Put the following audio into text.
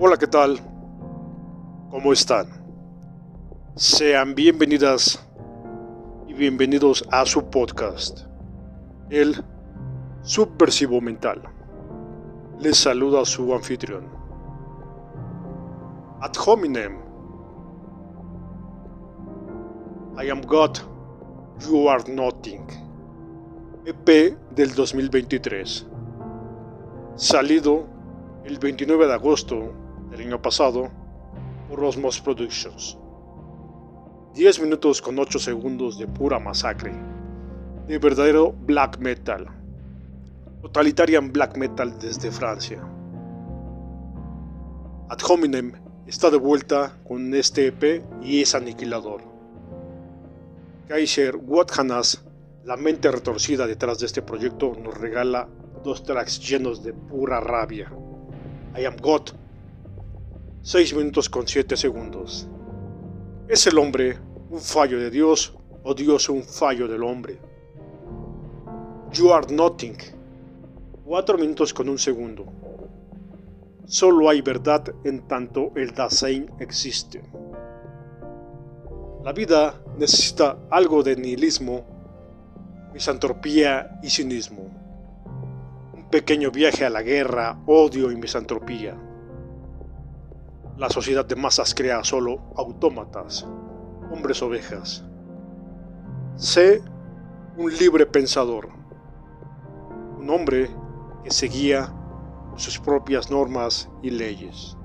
Hola, ¿qué tal? ¿Cómo están? Sean bienvenidas y bienvenidos a su podcast, El Subversivo Mental. Les saluda su anfitrión. Ad hominem. I am God, you are nothing. EP del 2023. Salido el 29 de agosto del año pasado por Osmos Productions. 10 minutos con 8 segundos de pura masacre, de verdadero black metal, totalitarian black metal desde Francia. Ad hominem está de vuelta con este EP y es aniquilador. Kaiser Wathanas, la mente retorcida detrás de este proyecto, nos regala dos tracks llenos de pura rabia. I Am God 6 minutos con 7 segundos. ¿Es el hombre un fallo de Dios o Dios un fallo del hombre? You are nothing. 4 minutos con un segundo. Solo hay verdad en tanto el Dasein existe. La vida necesita algo de nihilismo, misantropía y cinismo. Un pequeño viaje a la guerra, odio y misantropía la sociedad de masas crea solo autómatas, hombres ovejas. Sé un libre pensador, un hombre que seguía sus propias normas y leyes.